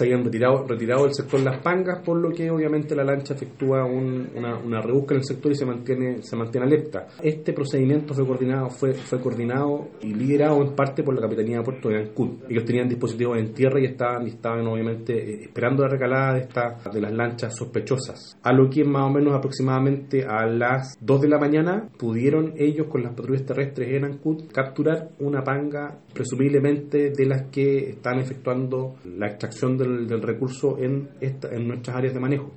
se habían retirado, retirado del sector Las Pangas, por lo que obviamente la lancha efectúa una, una rebusca en el sector y se mantiene, se mantiene alerta. Este procedimiento fue coordinado, fue, fue coordinado y liderado en parte por la Capitanía de Puerto de Ancud. Ellos tenían dispositivos en tierra y estaban, estaban obviamente eh, esperando la recalada de, esta, de las lanchas sospechosas. A lo que más o menos aproximadamente a las 2 de la mañana pudieron ellos con las patrullas terrestres en Ancud capturar una panga presumiblemente de las que están efectuando la extracción del, recurso en, esta, en nuestras áreas de manejo.